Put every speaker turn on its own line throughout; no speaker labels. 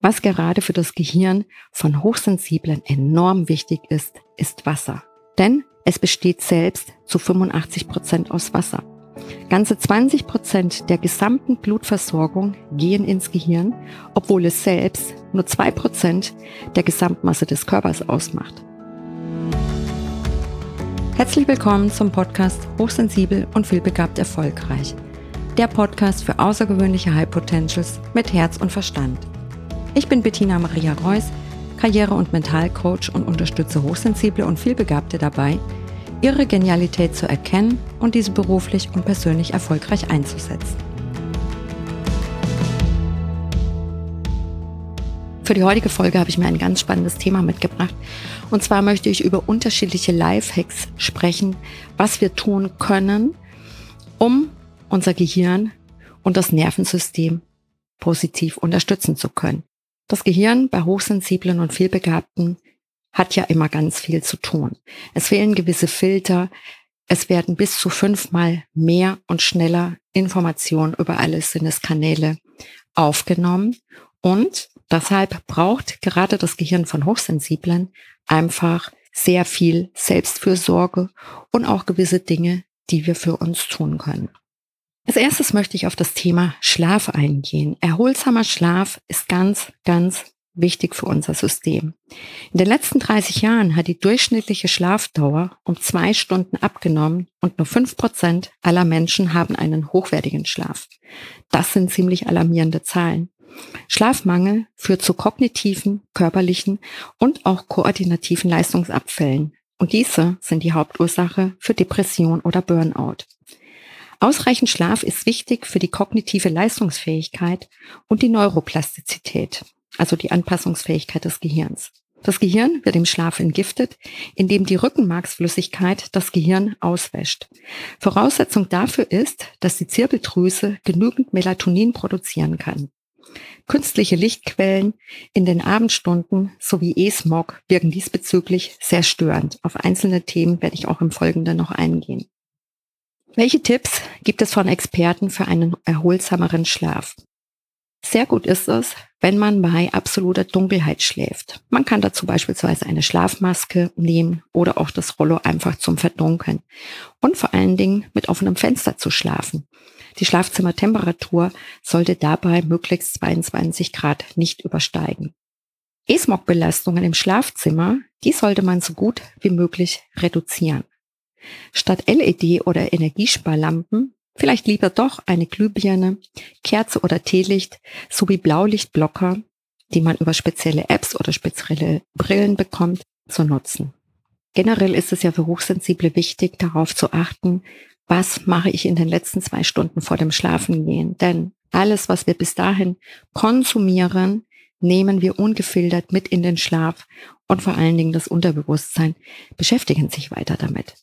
Was gerade für das Gehirn von Hochsensiblen enorm wichtig ist, ist Wasser. Denn es besteht selbst zu 85 Prozent aus Wasser. Ganze 20 Prozent der gesamten Blutversorgung gehen ins Gehirn, obwohl es selbst nur zwei Prozent der Gesamtmasse des Körpers ausmacht. Herzlich willkommen zum Podcast Hochsensibel und vielbegabt erfolgreich. Der Podcast für außergewöhnliche High Potentials mit Herz und Verstand. Ich bin Bettina Maria Reuss, Karriere- und Mentalcoach und unterstütze Hochsensible und Vielbegabte dabei, ihre Genialität zu erkennen und diese beruflich und persönlich erfolgreich einzusetzen. Für die heutige Folge habe ich mir ein ganz spannendes Thema mitgebracht. Und zwar möchte ich über unterschiedliche Lifehacks sprechen, was wir tun können, um unser Gehirn und das Nervensystem positiv unterstützen zu können. Das Gehirn bei Hochsensiblen und Vielbegabten hat ja immer ganz viel zu tun. Es fehlen gewisse Filter. Es werden bis zu fünfmal mehr und schneller Informationen über alle Sinneskanäle aufgenommen. Und deshalb braucht gerade das Gehirn von Hochsensiblen einfach sehr viel Selbstfürsorge und auch gewisse Dinge, die wir für uns tun können. Als erstes möchte ich auf das Thema Schlaf eingehen. Erholsamer Schlaf ist ganz, ganz wichtig für unser System. In den letzten 30 Jahren hat die durchschnittliche Schlafdauer um zwei Stunden abgenommen und nur fünf Prozent aller Menschen haben einen hochwertigen Schlaf. Das sind ziemlich alarmierende Zahlen. Schlafmangel führt zu kognitiven, körperlichen und auch koordinativen Leistungsabfällen. Und diese sind die Hauptursache für Depression oder Burnout. Ausreichend Schlaf ist wichtig für die kognitive Leistungsfähigkeit und die Neuroplastizität, also die Anpassungsfähigkeit des Gehirns. Das Gehirn wird im Schlaf entgiftet, indem die Rückenmarksflüssigkeit das Gehirn auswäscht. Voraussetzung dafür ist, dass die Zirbeldrüse genügend Melatonin produzieren kann. Künstliche Lichtquellen in den Abendstunden sowie E-Smog wirken diesbezüglich sehr störend. Auf einzelne Themen werde ich auch im Folgenden noch eingehen. Welche Tipps gibt es von Experten für einen erholsameren Schlaf? Sehr gut ist es, wenn man bei absoluter Dunkelheit schläft. Man kann dazu beispielsweise eine Schlafmaske nehmen oder auch das Rollo einfach zum Verdunkeln. Und vor allen Dingen mit offenem Fenster zu schlafen. Die Schlafzimmertemperatur sollte dabei möglichst 22 Grad nicht übersteigen. E-Smog-Belastungen im Schlafzimmer, die sollte man so gut wie möglich reduzieren. Statt LED oder Energiesparlampen vielleicht lieber doch eine Glühbirne, Kerze oder Teelicht sowie Blaulichtblocker, die man über spezielle Apps oder spezielle Brillen bekommt, zu nutzen. Generell ist es ja für Hochsensible wichtig, darauf zu achten, was mache ich in den letzten zwei Stunden vor dem Schlafengehen. Denn alles, was wir bis dahin konsumieren, nehmen wir ungefiltert mit in den Schlaf und vor allen Dingen das Unterbewusstsein beschäftigen sich weiter damit.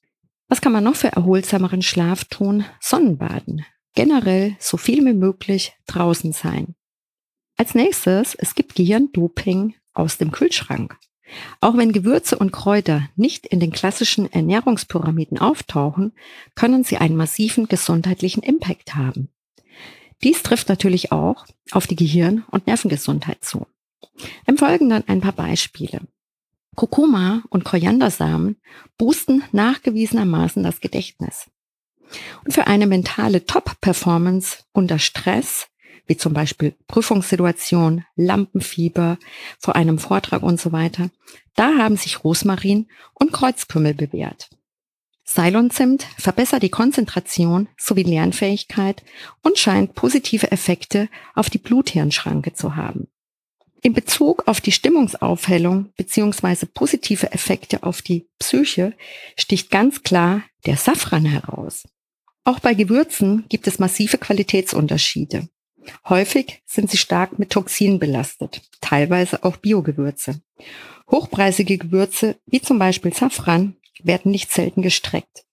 Was kann man noch für erholsameren Schlaf tun? Sonnenbaden. Generell so viel wie möglich draußen sein. Als nächstes, es gibt Gehirndoping aus dem Kühlschrank. Auch wenn Gewürze und Kräuter nicht in den klassischen Ernährungspyramiden auftauchen, können sie einen massiven gesundheitlichen Impact haben. Dies trifft natürlich auch auf die Gehirn- und Nervengesundheit zu. Im Folgenden ein paar Beispiele. Kurkuma und Koriandersamen boosten nachgewiesenermaßen das Gedächtnis. Und für eine mentale Top-Performance unter Stress, wie zum Beispiel Prüfungssituation, Lampenfieber, vor einem Vortrag und so weiter, da haben sich Rosmarin und Kreuzkümmel bewährt. Ceylon-Zimt verbessert die Konzentration sowie Lernfähigkeit und scheint positive Effekte auf die Bluthirnschranke zu haben. In Bezug auf die Stimmungsaufhellung beziehungsweise positive Effekte auf die Psyche sticht ganz klar der Safran heraus. Auch bei Gewürzen gibt es massive Qualitätsunterschiede. Häufig sind sie stark mit Toxinen belastet, teilweise auch Biogewürze. Hochpreisige Gewürze, wie zum Beispiel Safran, werden nicht selten gestreckt.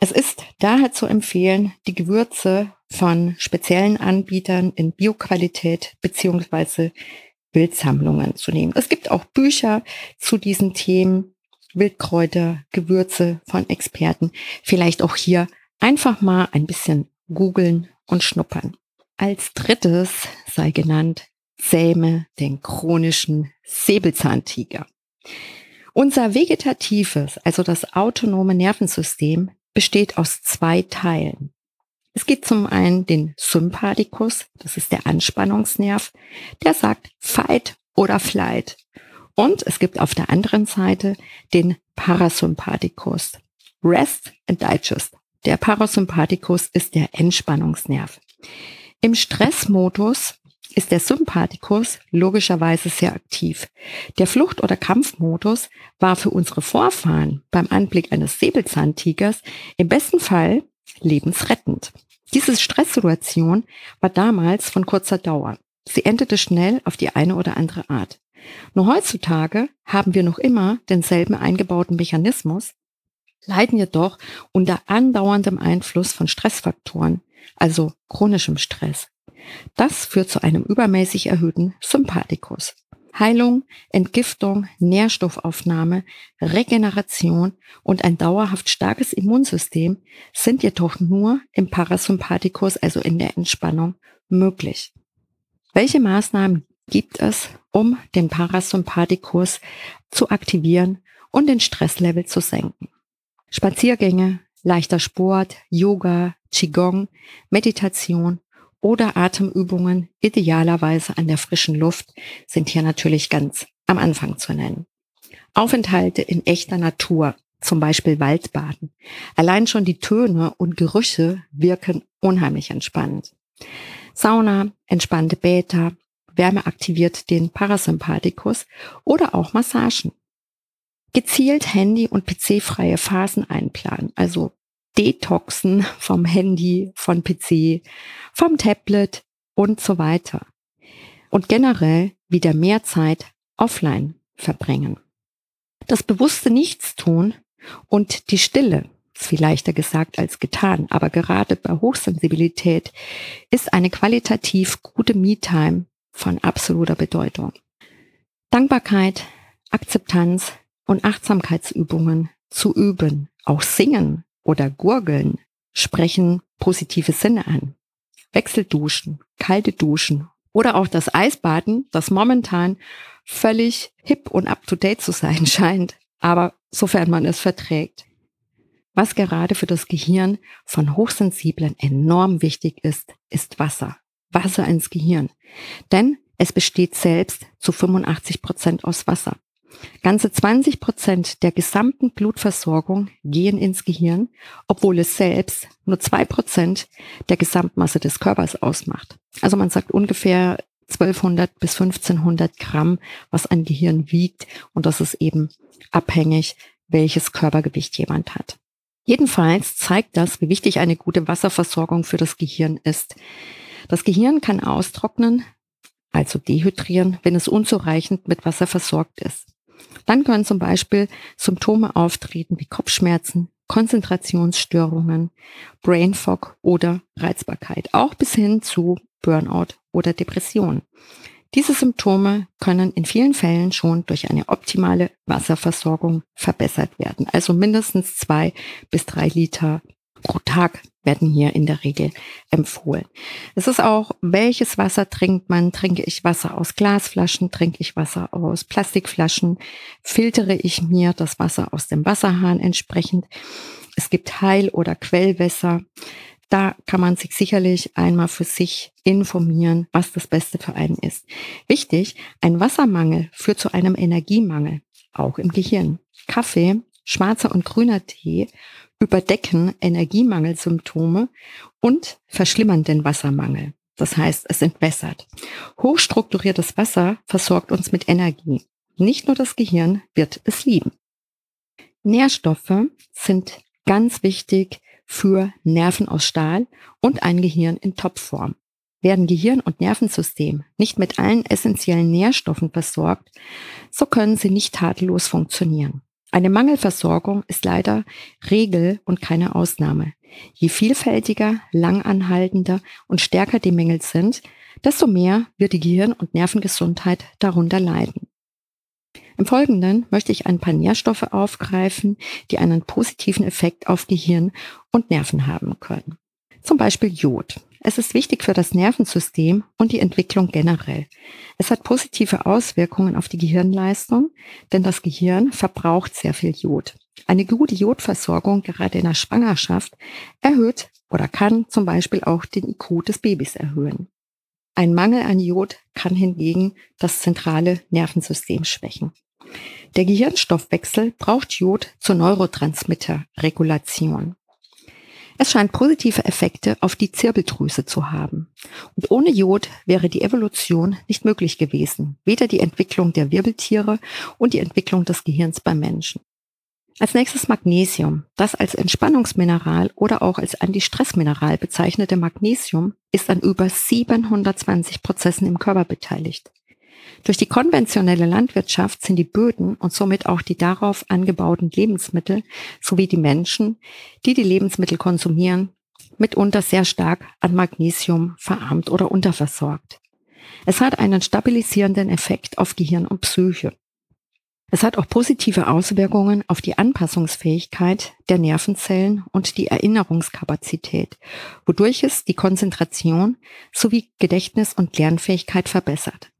Es ist daher zu empfehlen, die Gewürze von speziellen Anbietern in Bioqualität beziehungsweise Bildsammlungen zu nehmen. Es gibt auch Bücher zu diesen Themen, Wildkräuter, Gewürze von Experten. Vielleicht auch hier einfach mal ein bisschen googeln und schnuppern. Als drittes sei genannt zähme den chronischen Säbelzahntiger. Unser vegetatives, also das autonome Nervensystem, besteht aus zwei Teilen. Es gibt zum einen den Sympathikus, das ist der Anspannungsnerv, der sagt Fight oder Flight. Und es gibt auf der anderen Seite den Parasympathikus, Rest and Digest. Der Parasympathikus ist der Entspannungsnerv. Im Stressmodus ist der Sympathikus logischerweise sehr aktiv. Der Flucht- oder Kampfmodus war für unsere Vorfahren beim Anblick eines Säbelzahntigers im besten Fall lebensrettend. Diese Stresssituation war damals von kurzer Dauer. Sie endete schnell auf die eine oder andere Art. Nur heutzutage haben wir noch immer denselben eingebauten Mechanismus, leiden jedoch unter andauerndem Einfluss von Stressfaktoren, also chronischem Stress. Das führt zu einem übermäßig erhöhten Sympathikus. Heilung, Entgiftung, Nährstoffaufnahme, Regeneration und ein dauerhaft starkes Immunsystem sind jedoch nur im Parasympathikus, also in der Entspannung, möglich. Welche Maßnahmen gibt es, um den Parasympathikus zu aktivieren und den Stresslevel zu senken? Spaziergänge, leichter Sport, Yoga, Qigong, Meditation oder Atemübungen, idealerweise an der frischen Luft, sind hier natürlich ganz am Anfang zu nennen. Aufenthalte in echter Natur, zum Beispiel Waldbaden. Allein schon die Töne und Gerüche wirken unheimlich entspannend. Sauna, entspannte Bäder, Wärme aktiviert den Parasympathikus oder auch Massagen. Gezielt Handy- und PC-freie Phasen einplanen, also Detoxen vom Handy, von PC, vom Tablet und so weiter. Und generell wieder mehr Zeit offline verbringen. Das bewusste Nichtstun und die Stille, ist viel leichter gesagt als getan, aber gerade bei Hochsensibilität ist eine qualitativ gute Me-Time von absoluter Bedeutung. Dankbarkeit, Akzeptanz und Achtsamkeitsübungen zu üben, auch singen oder Gurgeln sprechen positive Sinne an. Wechselduschen, kalte Duschen oder auch das Eisbaden, das momentan völlig hip und up-to-date zu sein scheint, aber sofern man es verträgt. Was gerade für das Gehirn von Hochsensiblen enorm wichtig ist, ist Wasser. Wasser ins Gehirn. Denn es besteht selbst zu 85 Prozent aus Wasser. Ganze 20 Prozent der gesamten Blutversorgung gehen ins Gehirn, obwohl es selbst nur zwei Prozent der Gesamtmasse des Körpers ausmacht. Also man sagt ungefähr 1200 bis 1500 Gramm, was ein Gehirn wiegt. Und das ist eben abhängig, welches Körpergewicht jemand hat. Jedenfalls zeigt das, wie wichtig eine gute Wasserversorgung für das Gehirn ist. Das Gehirn kann austrocknen, also dehydrieren, wenn es unzureichend mit Wasser versorgt ist. Dann können zum Beispiel Symptome auftreten wie Kopfschmerzen, Konzentrationsstörungen, Brain Fog oder Reizbarkeit, auch bis hin zu Burnout oder Depression. Diese Symptome können in vielen Fällen schon durch eine optimale Wasserversorgung verbessert werden. Also mindestens zwei bis drei Liter pro Tag werden hier in der Regel empfohlen. Es ist auch, welches Wasser trinkt man? Trinke ich Wasser aus Glasflaschen? Trinke ich Wasser aus Plastikflaschen? Filtere ich mir das Wasser aus dem Wasserhahn entsprechend? Es gibt Heil- oder Quellwässer. Da kann man sich sicherlich einmal für sich informieren, was das Beste für einen ist. Wichtig, ein Wassermangel führt zu einem Energiemangel, auch im Gehirn. Kaffee, schwarzer und grüner Tee überdecken Energiemangelsymptome und verschlimmern den Wassermangel. Das heißt, es entwässert. Hochstrukturiertes Wasser versorgt uns mit Energie. Nicht nur das Gehirn wird es lieben. Nährstoffe sind ganz wichtig für Nerven aus Stahl und ein Gehirn in Topform. Werden Gehirn und Nervensystem nicht mit allen essentiellen Nährstoffen versorgt, so können sie nicht tadellos funktionieren. Eine Mangelversorgung ist leider Regel und keine Ausnahme. Je vielfältiger, langanhaltender und stärker die Mängel sind, desto mehr wird die Gehirn- und Nervengesundheit darunter leiden. Im Folgenden möchte ich ein paar Nährstoffe aufgreifen, die einen positiven Effekt auf Gehirn und Nerven haben können. Zum Beispiel Jod. Es ist wichtig für das Nervensystem und die Entwicklung generell. Es hat positive Auswirkungen auf die Gehirnleistung, denn das Gehirn verbraucht sehr viel Jod. Eine gute Jodversorgung, gerade in der Schwangerschaft, erhöht oder kann zum Beispiel auch den IQ des Babys erhöhen. Ein Mangel an Jod kann hingegen das zentrale Nervensystem schwächen. Der Gehirnstoffwechsel braucht Jod zur Neurotransmitterregulation. Es scheint positive Effekte auf die Zirbeldrüse zu haben. Und ohne Jod wäre die Evolution nicht möglich gewesen, weder die Entwicklung der Wirbeltiere und die Entwicklung des Gehirns beim Menschen. Als nächstes Magnesium. Das als Entspannungsmineral oder auch als Antistressmineral bezeichnete Magnesium ist an über 720 Prozessen im Körper beteiligt. Durch die konventionelle Landwirtschaft sind die Böden und somit auch die darauf angebauten Lebensmittel sowie die Menschen, die die Lebensmittel konsumieren, mitunter sehr stark an Magnesium verarmt oder unterversorgt. Es hat einen stabilisierenden Effekt auf Gehirn und Psyche. Es hat auch positive Auswirkungen auf die Anpassungsfähigkeit der Nervenzellen und die Erinnerungskapazität, wodurch es die Konzentration sowie Gedächtnis und Lernfähigkeit verbessert.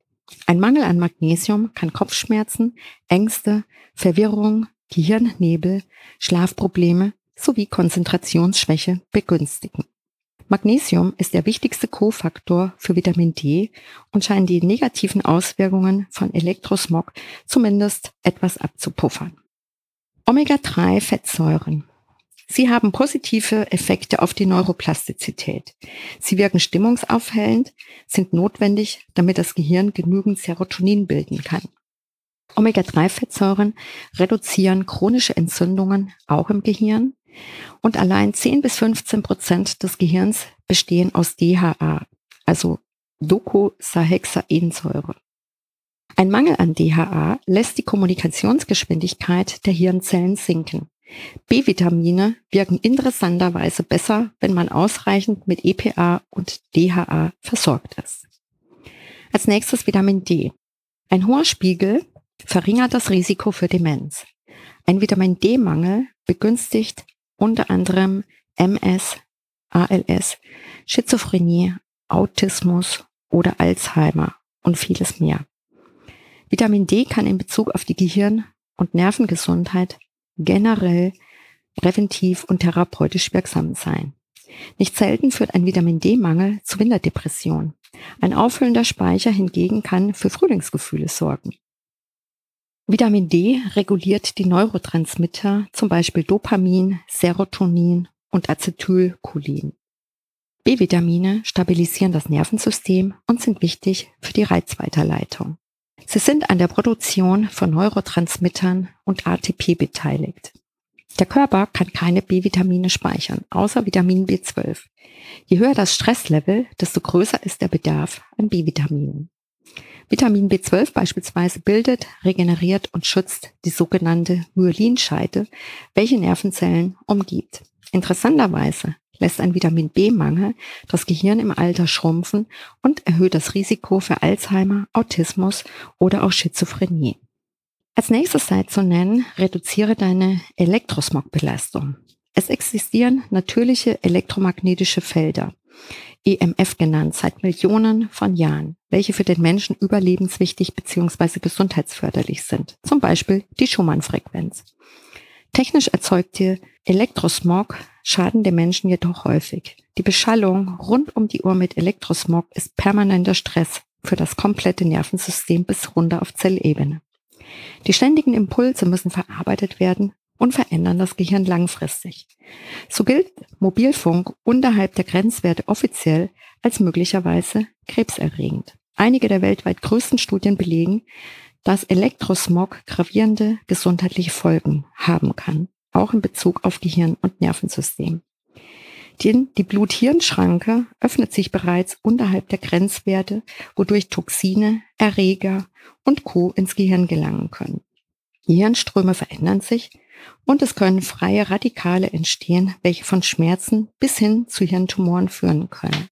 Ein Mangel an Magnesium kann Kopfschmerzen, Ängste, Verwirrung, Gehirnnebel, Schlafprobleme sowie Konzentrationsschwäche begünstigen. Magnesium ist der wichtigste Kofaktor für Vitamin D und scheint die negativen Auswirkungen von Elektrosmog zumindest etwas abzupuffern. Omega-3-Fettsäuren. Sie haben positive Effekte auf die Neuroplastizität. Sie wirken stimmungsaufhellend, sind notwendig, damit das Gehirn genügend Serotonin bilden kann. Omega-3-Fettsäuren reduzieren chronische Entzündungen auch im Gehirn und allein 10 bis 15 Prozent des Gehirns bestehen aus DHA, also Docosahexaensäure. Ein Mangel an DHA lässt die Kommunikationsgeschwindigkeit der Hirnzellen sinken. B-Vitamine wirken interessanterweise besser, wenn man ausreichend mit EPA und DHA versorgt ist. Als nächstes Vitamin D. Ein hoher Spiegel verringert das Risiko für Demenz. Ein Vitamin D-Mangel begünstigt unter anderem MS, ALS, Schizophrenie, Autismus oder Alzheimer und vieles mehr. Vitamin D kann in Bezug auf die Gehirn- und Nervengesundheit generell präventiv und therapeutisch wirksam sein. Nicht selten führt ein Vitamin D-Mangel zu Winterdepression. Ein auffüllender Speicher hingegen kann für Frühlingsgefühle sorgen. Vitamin D reguliert die Neurotransmitter, zum Beispiel Dopamin, Serotonin und Acetylcholin. B-Vitamine stabilisieren das Nervensystem und sind wichtig für die Reizweiterleitung. Sie sind an der Produktion von Neurotransmittern und ATP beteiligt. Der Körper kann keine B-Vitamine speichern, außer Vitamin B12. Je höher das Stresslevel, desto größer ist der Bedarf an B-Vitaminen. Vitamin B12 beispielsweise bildet, regeneriert und schützt die sogenannte Myelinscheide, welche Nervenzellen umgibt. Interessanterweise lässt ein Vitamin B-Mangel das Gehirn im Alter schrumpfen und erhöht das Risiko für Alzheimer, Autismus oder auch Schizophrenie. Als nächstes sei zu nennen, reduziere deine Elektrosmogbelastung. Es existieren natürliche elektromagnetische Felder. EMF genannt, seit Millionen von Jahren, welche für den Menschen überlebenswichtig bzw. gesundheitsförderlich sind, zum Beispiel die Schumann-Frequenz. Technisch erzeugte Elektrosmog schaden den Menschen jedoch häufig. Die Beschallung rund um die Uhr mit Elektrosmog ist permanenter Stress für das komplette Nervensystem bis runter auf Zellebene. Die ständigen Impulse müssen verarbeitet werden und verändern das Gehirn langfristig. So gilt Mobilfunk unterhalb der Grenzwerte offiziell als möglicherweise krebserregend. Einige der weltweit größten Studien belegen, dass Elektrosmog gravierende gesundheitliche Folgen haben kann, auch in Bezug auf Gehirn und Nervensystem. Die, die Blut-Hirn-Schranke öffnet sich bereits unterhalb der Grenzwerte, wodurch Toxine, Erreger und Co. ins Gehirn gelangen können. Gehirnströme verändern sich und es können freie Radikale entstehen, welche von Schmerzen bis hin zu Hirntumoren führen können.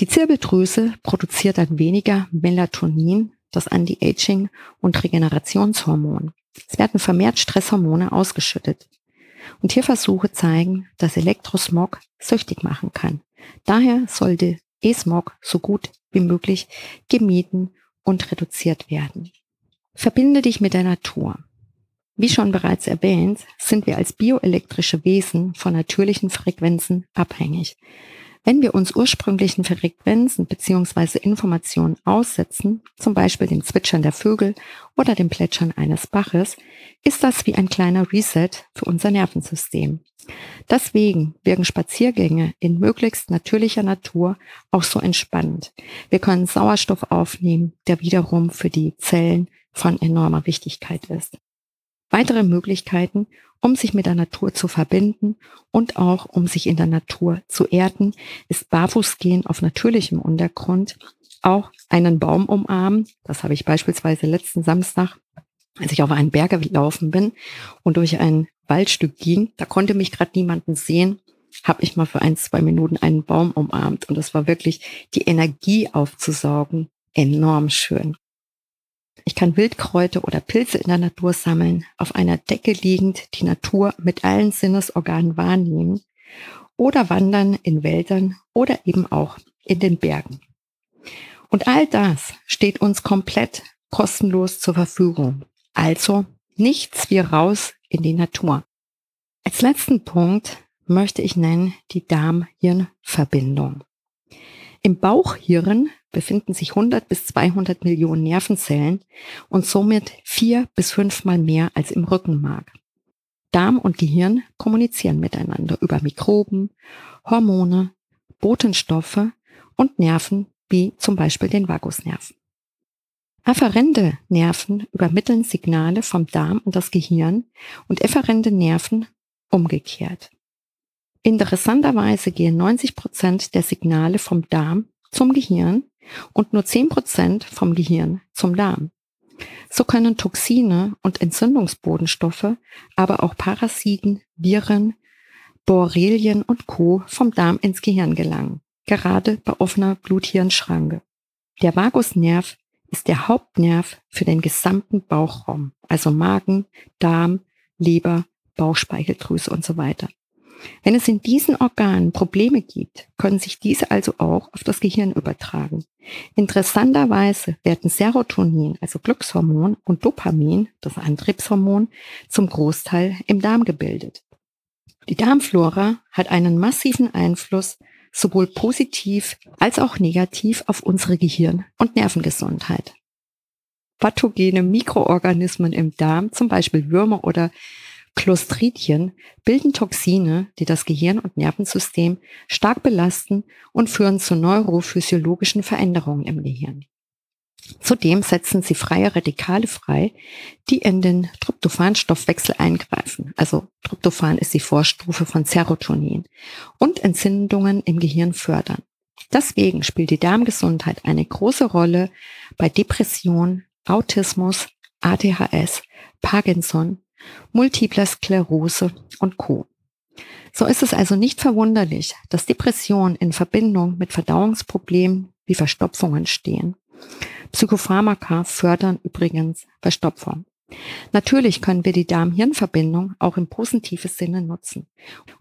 Die Zirbeldrüse produziert dann weniger Melatonin, das Anti-Aging und Regenerationshormon. Es werden vermehrt Stresshormone ausgeschüttet. Und Tierversuche zeigen, dass Elektrosmog süchtig machen kann. Daher sollte E-Smog so gut wie möglich gemieden und reduziert werden. Verbinde dich mit der Natur. Wie schon bereits erwähnt, sind wir als bioelektrische Wesen von natürlichen Frequenzen abhängig. Wenn wir uns ursprünglichen Frequenzen bzw. Informationen aussetzen, zum Beispiel dem Zwitschern der Vögel oder dem Plätschern eines Baches, ist das wie ein kleiner Reset für unser Nervensystem. Deswegen wirken Spaziergänge in möglichst natürlicher Natur auch so entspannend. Wir können Sauerstoff aufnehmen, der wiederum für die Zellen von enormer Wichtigkeit ist. Weitere Möglichkeiten, um sich mit der Natur zu verbinden und auch um sich in der Natur zu erden, ist Barfußgehen auf natürlichem Untergrund, auch einen Baum umarmen. Das habe ich beispielsweise letzten Samstag, als ich auf einen Berg gelaufen bin und durch ein Waldstück ging, da konnte mich gerade niemanden sehen, habe ich mal für ein, zwei Minuten einen Baum umarmt und es war wirklich die Energie aufzusaugen enorm schön. Ich kann Wildkräuter oder Pilze in der Natur sammeln, auf einer Decke liegend die Natur mit allen Sinnesorganen wahrnehmen oder wandern in Wäldern oder eben auch in den Bergen. Und all das steht uns komplett kostenlos zur Verfügung. Also nichts wie raus in die Natur. Als letzten Punkt möchte ich nennen die Darm-Hirn-Verbindung. Im Bauchhirn befinden sich 100 bis 200 Millionen Nervenzellen und somit vier bis fünfmal mehr als im Rückenmark. Darm und Gehirn kommunizieren miteinander über Mikroben, Hormone, Botenstoffe und Nerven wie zum Beispiel den Vagusnerven. Afferente Nerven übermitteln Signale vom Darm und das Gehirn und efferente Nerven umgekehrt. Interessanterweise gehen 90 Prozent der Signale vom Darm zum Gehirn und nur 10% vom Gehirn zum Darm. So können Toxine und Entzündungsbodenstoffe, aber auch Parasiten, Viren, Borrelien und Co. vom Darm ins Gehirn gelangen, gerade bei offener Blut-Hirn-Schranke. Der Vagusnerv ist der Hauptnerv für den gesamten Bauchraum, also Magen, Darm, Leber, Bauchspeicheldrüse und so weiter. Wenn es in diesen Organen Probleme gibt, können sich diese also auch auf das Gehirn übertragen. Interessanterweise werden Serotonin, also Glückshormon, und Dopamin, das Antriebshormon, zum Großteil im Darm gebildet. Die Darmflora hat einen massiven Einfluss sowohl positiv als auch negativ auf unsere Gehirn- und Nervengesundheit. Pathogene Mikroorganismen im Darm, zum Beispiel Würmer oder Clostridien bilden Toxine, die das Gehirn und Nervensystem stark belasten und führen zu neurophysiologischen Veränderungen im Gehirn. Zudem setzen sie freie Radikale frei, die in den Tryptophanstoffwechsel eingreifen. Also Tryptophan ist die Vorstufe von Serotonin und Entzündungen im Gehirn fördern. Deswegen spielt die Darmgesundheit eine große Rolle bei Depression, Autismus, ADHS, Parkinson Multipler Sklerose und Co. So ist es also nicht verwunderlich, dass Depressionen in Verbindung mit Verdauungsproblemen wie Verstopfungen stehen. Psychopharmaka fördern übrigens Verstopfung. Natürlich können wir die Darm-Hirn-Verbindung auch im positiven Sinne nutzen.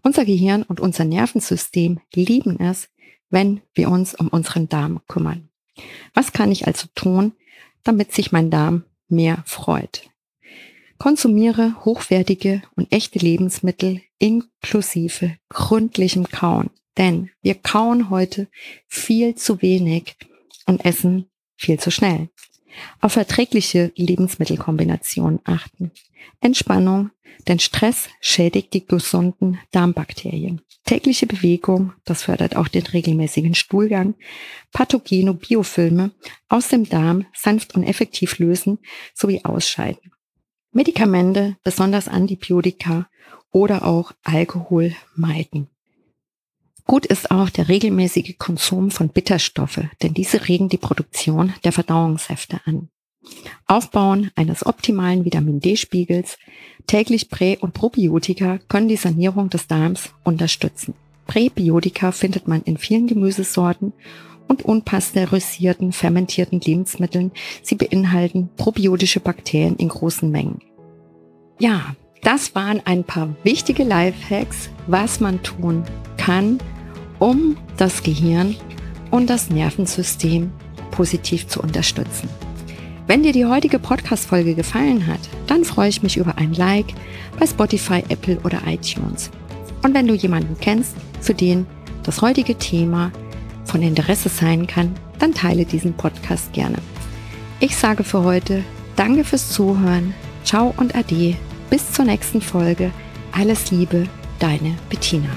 Unser Gehirn und unser Nervensystem lieben es, wenn wir uns um unseren Darm kümmern. Was kann ich also tun, damit sich mein Darm mehr freut? Konsumiere hochwertige und echte Lebensmittel inklusive gründlichem Kauen. Denn wir kauen heute viel zu wenig und essen viel zu schnell. Auf verträgliche Lebensmittelkombinationen achten. Entspannung, denn Stress schädigt die gesunden Darmbakterien. Tägliche Bewegung, das fördert auch den regelmäßigen Stuhlgang. Pathogene Biofilme aus dem Darm sanft und effektiv lösen sowie ausscheiden. Medikamente, besonders Antibiotika oder auch Alkohol meiden. Gut ist auch der regelmäßige Konsum von Bitterstoffe, denn diese regen die Produktion der Verdauungssäfte an. Aufbauen eines optimalen Vitamin D-Spiegels, täglich Prä- und Probiotika können die Sanierung des Darms unterstützen. Präbiotika findet man in vielen Gemüsesorten und unpasteurisierten, fermentierten Lebensmitteln. Sie beinhalten probiotische Bakterien in großen Mengen. Ja, das waren ein paar wichtige Lifehacks, was man tun kann, um das Gehirn und das Nervensystem positiv zu unterstützen. Wenn dir die heutige Podcast-Folge gefallen hat, dann freue ich mich über ein Like bei Spotify, Apple oder iTunes. Und wenn du jemanden kennst, für den das heutige Thema von Interesse sein kann, dann teile diesen Podcast gerne. Ich sage für heute Danke fürs Zuhören, ciao und ade, bis zur nächsten Folge. Alles Liebe, deine Bettina.